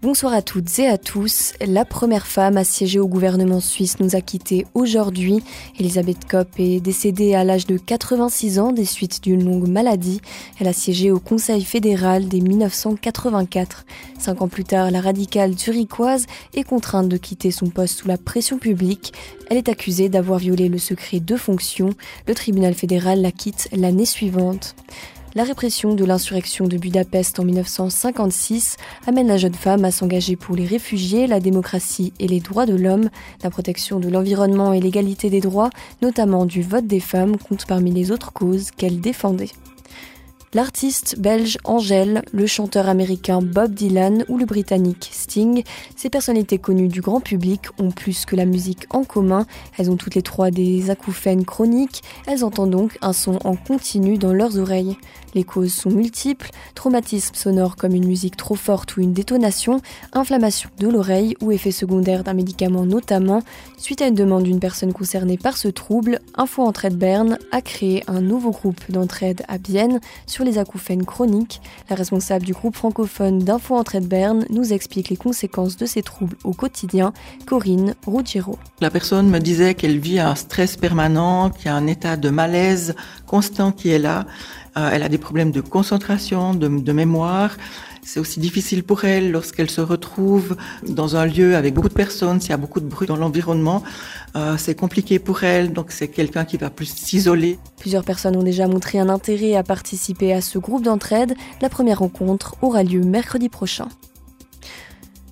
Bonsoir à toutes et à tous. La première femme à siéger au gouvernement suisse nous a quittés aujourd'hui. Elisabeth Kopp est décédée à l'âge de 86 ans des suites d'une longue maladie. Elle a siégé au Conseil fédéral dès 1984. Cinq ans plus tard, la radicale zurichoise est contrainte de quitter son poste sous la pression publique. Elle est accusée d'avoir violé le secret de fonction. Le tribunal fédéral la quitte l'année suivante. La répression de l'insurrection de Budapest en 1956 amène la jeune femme à s'engager pour les réfugiés, la démocratie et les droits de l'homme. La protection de l'environnement et l'égalité des droits, notamment du vote des femmes, compte parmi les autres causes qu'elle défendait. L'artiste belge Angèle, le chanteur américain Bob Dylan ou le britannique Sting, ces personnalités connues du grand public ont plus que la musique en commun. Elles ont toutes les trois des acouphènes chroniques. Elles entendent donc un son en continu dans leurs oreilles. Les causes sont multiples, traumatisme sonore comme une musique trop forte ou une détonation, inflammation de l'oreille ou effet secondaire d'un médicament notamment. Suite à une demande d'une personne concernée par ce trouble, Info Entraide Berne a créé un nouveau groupe d'entraide à Bienne les acouphènes chroniques. La responsable du groupe francophone d'Info Entraide Berne nous explique les conséquences de ces troubles au quotidien, Corinne Ruggiero. La personne me disait qu'elle vit un stress permanent, qu'il y a un état de malaise constant qui est là. Euh, elle a des problèmes de concentration, de mémoire. C'est aussi difficile pour elle lorsqu'elle se retrouve dans un lieu avec beaucoup de personnes, s'il y a beaucoup de bruit dans l'environnement. Euh, c'est compliqué pour elle, donc c'est quelqu'un qui va plus s'isoler. Plusieurs personnes ont déjà montré un intérêt à participer à ce groupe d'entraide. La première rencontre aura lieu mercredi prochain.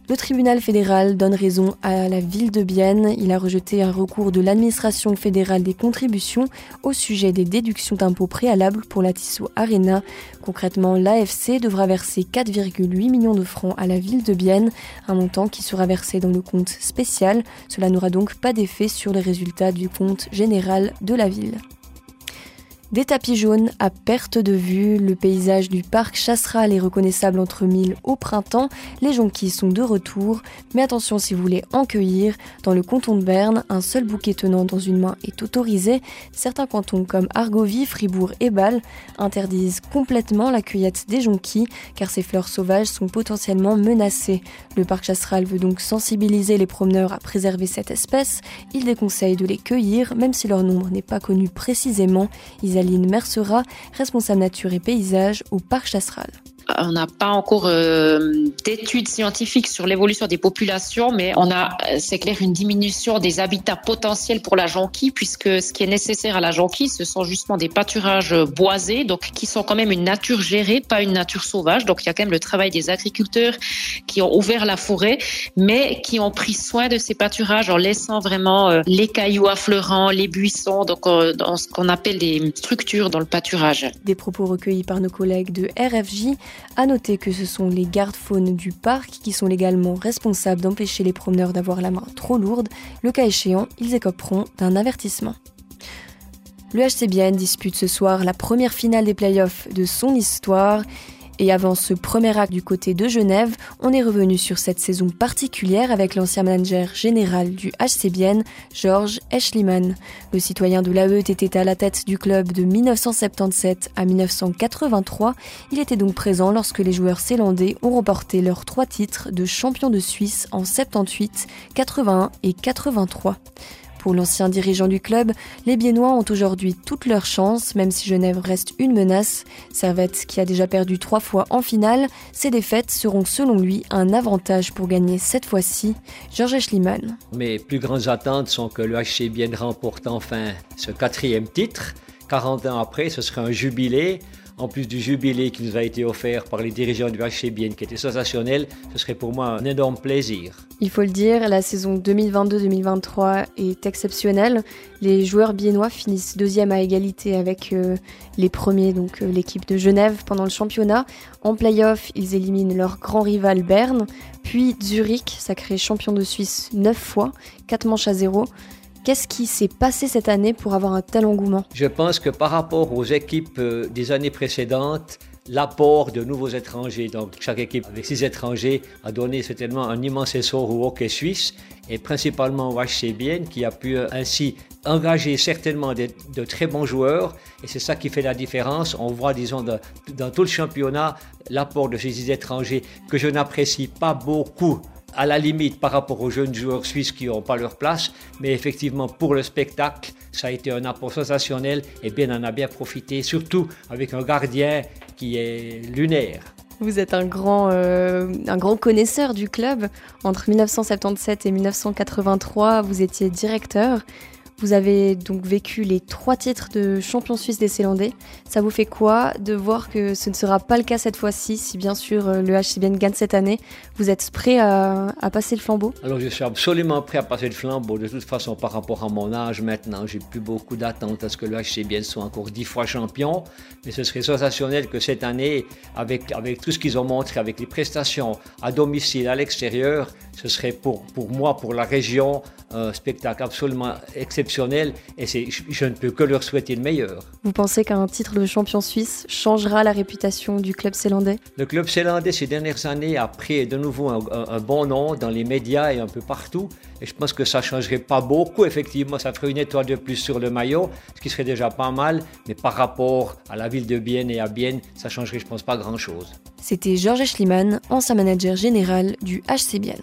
Le tribunal fédéral donne raison à la ville de Bienne. Il a rejeté un recours de l'administration fédérale des contributions au sujet des déductions d'impôts préalables pour la Tissot Arena. Concrètement, l'AFC devra verser 4,8 millions de francs à la ville de Bienne, un montant qui sera versé dans le compte spécial. Cela n'aura donc pas d'effet sur les résultats du compte général de la ville. Des tapis jaunes à perte de vue, le paysage du parc Chasseral est reconnaissable entre mille au printemps, les jonquilles sont de retour, mais attention si vous voulez en cueillir, dans le canton de Berne, un seul bouquet tenant dans une main est autorisé, certains cantons comme Argovie, Fribourg et Bâle interdisent complètement la cueillette des jonquilles car ces fleurs sauvages sont potentiellement menacées. Le parc Chasseral veut donc sensibiliser les promeneurs à préserver cette espèce, il déconseille de les cueillir même si leur nombre n'est pas connu précisément, Isaline Mercera, responsable nature et paysage au Parc Chasseral on n'a pas encore euh, d'études scientifiques sur l'évolution des populations, mais on a, c'est clair, une diminution des habitats potentiels pour la jonquille, puisque ce qui est nécessaire à la jonquille, ce sont justement des pâturages boisés, donc qui sont quand même une nature gérée, pas une nature sauvage. Donc il y a quand même le travail des agriculteurs qui ont ouvert la forêt, mais qui ont pris soin de ces pâturages en laissant vraiment euh, les cailloux affleurants, les buissons, donc euh, dans ce qu'on appelle des structures dans le pâturage. Des propos recueillis par nos collègues de RFJ. À noter que ce sont les gardes-faunes du parc qui sont légalement responsables d'empêcher les promeneurs d'avoir la main trop lourde. Le cas échéant, ils écoperont d'un avertissement. Le HCBN dispute ce soir la première finale des playoffs de son histoire. Et avant ce premier acte du côté de Genève, on est revenu sur cette saison particulière avec l'ancien manager général du HCBN, Georges Eschliman. Le citoyen de l'AE était à la tête du club de 1977 à 1983. Il était donc présent lorsque les joueurs zélandais ont remporté leurs trois titres de champion de Suisse en 78, 81 et 83. Pour l'ancien dirigeant du club, les Biennois ont aujourd'hui toutes leurs chances, même si Genève reste une menace. Servette, qui a déjà perdu trois fois en finale, ses défaites seront selon lui un avantage pour gagner cette fois-ci. Georges Schliemann. Mes plus grandes attentes sont que le HC Bienne remporte enfin ce quatrième titre. 40 ans après, ce sera un jubilé en plus du jubilé qui nous a été offert par les dirigeants du HCBN qui était sensationnel, ce serait pour moi un énorme plaisir. Il faut le dire, la saison 2022-2023 est exceptionnelle. Les joueurs biennois finissent deuxième à égalité avec euh, les premiers, donc euh, l'équipe de Genève pendant le championnat. En play-off, ils éliminent leur grand rival Berne, puis Zurich, sacré champion de Suisse neuf fois, 4 manches à zéro. Qu'est-ce qui s'est passé cette année pour avoir un tel engouement? Je pense que par rapport aux équipes euh, des années précédentes, l'apport de nouveaux étrangers, donc chaque équipe avec six étrangers, a donné certainement un immense essor au hockey suisse et principalement au HCBN qui a pu euh, ainsi engagé certainement de, très bons joueurs et c'est ça qui fait la différence. On voit, disons, dans tout le championnat, l'apport de ces étrangers que je n'apprécie pas beaucoup à la limite par rapport aux jeunes joueurs suisses qui n'ont pas leur place, mais effectivement pour le spectacle, ça a été un apport sensationnel et bien on en a bien profité, surtout avec un gardien qui est lunaire. Vous êtes un grand, euh, un grand connaisseur du club. Entre 1977 et 1983, vous étiez directeur. Vous avez donc vécu les trois titres de champion suisse des Célandais. Ça vous fait quoi de voir que ce ne sera pas le cas cette fois-ci, si bien sûr euh, le HCBN gagne cette année? Vous êtes prêt à, passer le flambeau? Alors je suis absolument prêt à passer le flambeau. De toute façon, par rapport à mon âge maintenant, j'ai plus beaucoup d'attentes à ce que le HCBN soit encore dix fois champion. Mais ce serait sensationnel que cette année, avec, avec tout ce qu'ils ont montré, avec les prestations à domicile, à l'extérieur, ce serait pour, pour moi, pour la région, un spectacle absolument exceptionnel et je ne peux que leur souhaiter le meilleur. Vous pensez qu'un titre de champion suisse changera la réputation du club zélandais Le club zélandais ces dernières années a pris de nouveau un, bon nom dans les médias et un peu partout et je pense que ça ne changerait pas beaucoup. Effectivement, ça ferait une étoile de plus sur le maillot, ce qui serait déjà pas mal, mais par rapport à la ville de Bienne et à Bienne, ça changerait je pense pas grand-chose. C'était Georges Schliemann, ancien manager général du HC Bienne.